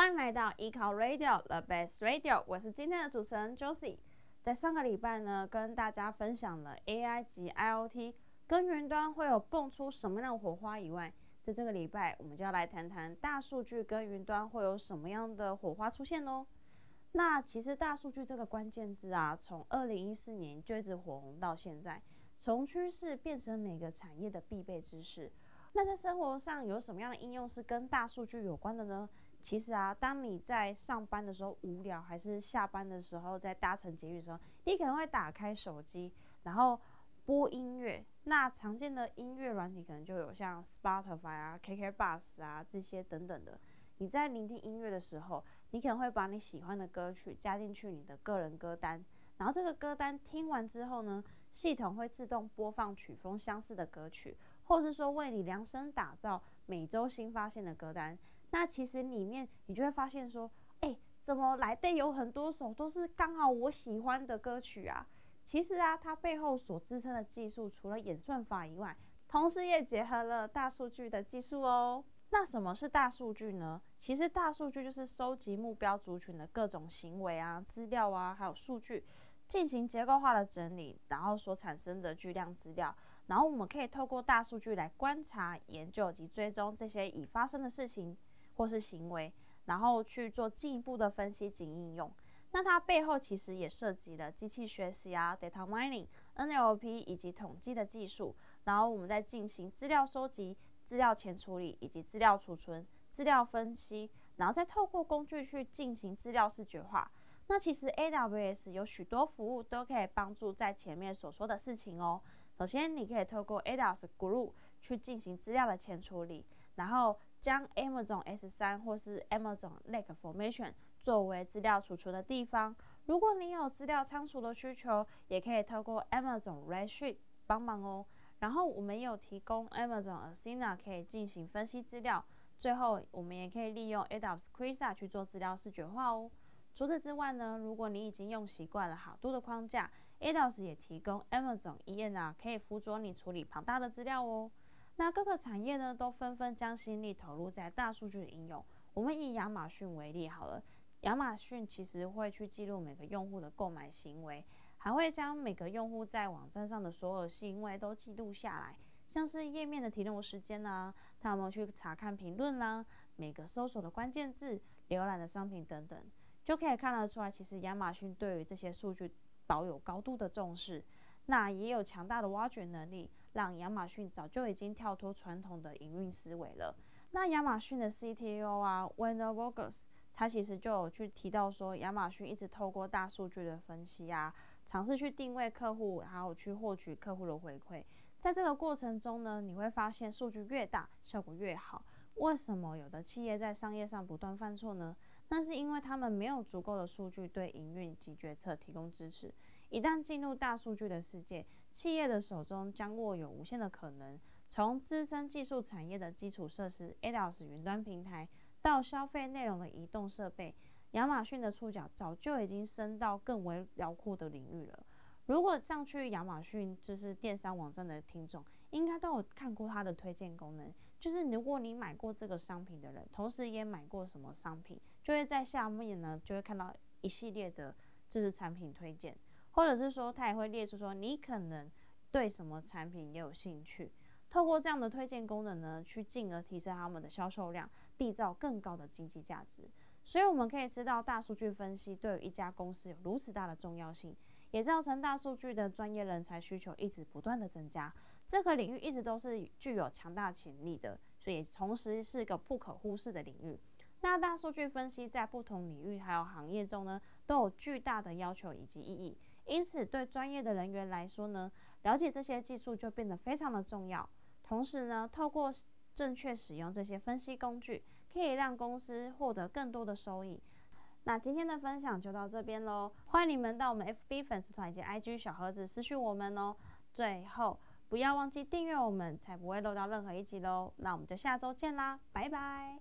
欢迎来到依靠 Radio The Best Radio，我是今天的主持人 Josie。在上个礼拜呢，跟大家分享了 AI 及 IoT 跟云端会有蹦出什么样的火花以外，在这个礼拜，我们就要来谈谈大数据跟云端会有什么样的火花出现哦。那其实大数据这个关键字啊，从二零一四年就一直火红到现在，从趋势变成每个产业的必备知识。那在生活上有什么样的应用是跟大数据有关的呢？其实啊，当你在上班的时候无聊，还是下班的时候在搭乘捷运的时候，你可能会打开手机，然后播音乐。那常见的音乐软体可能就有像 Spotify 啊、KK Bus 啊这些等等的。你在聆听音乐的时候，你可能会把你喜欢的歌曲加进去你的个人歌单，然后这个歌单听完之后呢，系统会自动播放曲风相似的歌曲，或是说为你量身打造每周新发现的歌单。那其实里面你就会发现说，哎，怎么来的有很多首都是刚好我喜欢的歌曲啊？其实啊，它背后所支撑的技术，除了演算法以外，同时也结合了大数据的技术哦。那什么是大数据呢？其实大数据就是收集目标族群的各种行为啊、资料啊，还有数据，进行结构化的整理，然后所产生的巨量资料，然后我们可以透过大数据来观察、研究及追踪这些已发生的事情。或是行为，然后去做进一步的分析及应用。那它背后其实也涉及了机器学习啊、data mining、NLP 以及统计的技术。然后我们再进行资料收集、资料前处理以及资料储存、资料分析，然后再透过工具去进行资料视觉化。那其实 AWS 有许多服务都可以帮助在前面所说的事情哦。首先，你可以透过 AWS Glue 去进行资料的前处理，然后。将 Amazon S3 或是 Amazon Lake Formation 作为资料储存的地方。如果你有资料仓储的需求，也可以透过 Amazon Redshift 帮忙哦。然后我们有提供 Amazon Athena 可以进行分析资料。最后，我们也可以利用 AWS Quasar 去做资料视觉化哦。除此之外呢，如果你已经用习惯了好多的框架，AWS 也提供 Amazon ENR 可以辅佐你处理庞大的资料哦。那各个产业呢，都纷纷将心力投入在大数据的应用。我们以亚马逊为例好了，亚马逊其实会去记录每个用户的购买行为，还会将每个用户在网站上的所有行为都记录下来，像是页面的停留时间啊，他有没有去查看评论啦，每个搜索的关键字、浏览的商品等等，就可以看得出来，其实亚马逊对于这些数据保有高度的重视，那也有强大的挖掘能力。让亚马逊早就已经跳脱传统的营运思维了。那亚马逊的 CTO 啊，Werner Vogels，他其实就有去提到说，亚马逊一直透过大数据的分析啊，尝试去定位客户，还有去获取客户的回馈。在这个过程中呢，你会发现数据越大，效果越好。为什么有的企业在商业上不断犯错呢？那是因为他们没有足够的数据对营运及决策提供支持。一旦进入大数据的世界，企业的手中将握有无限的可能。从资深技术产业的基础设施 AWS 云端平台，到消费内容的移动设备，亚马逊的触角早就已经伸到更为辽阔的领域了。如果上去亚马逊就是电商网站的听众，应该都有看过它的推荐功能。就是如果你买过这个商品的人，同时也买过什么商品，就会在下面呢，就会看到一系列的，就是产品推荐。或者是说，他也会列出说你可能对什么产品也有兴趣，透过这样的推荐功能呢，去进而提升他们的销售量，缔造更高的经济价值。所以我们可以知道，大数据分析对于一家公司有如此大的重要性，也造成大数据的专业人才需求一直不断的增加。这个领域一直都是具有强大潜力的，所以同时是一个不可忽视的领域。那大数据分析在不同领域还有行业中呢，都有巨大的要求以及意义。因此，对专业的人员来说呢，了解这些技术就变得非常的重要。同时呢，透过正确使用这些分析工具，可以让公司获得更多的收益。那今天的分享就到这边喽，欢迎你们到我们 FB 粉丝团以及 IG 小盒子私讯我们哦。最后，不要忘记订阅我们，才不会漏到任何一集喽。那我们就下周见啦，拜拜。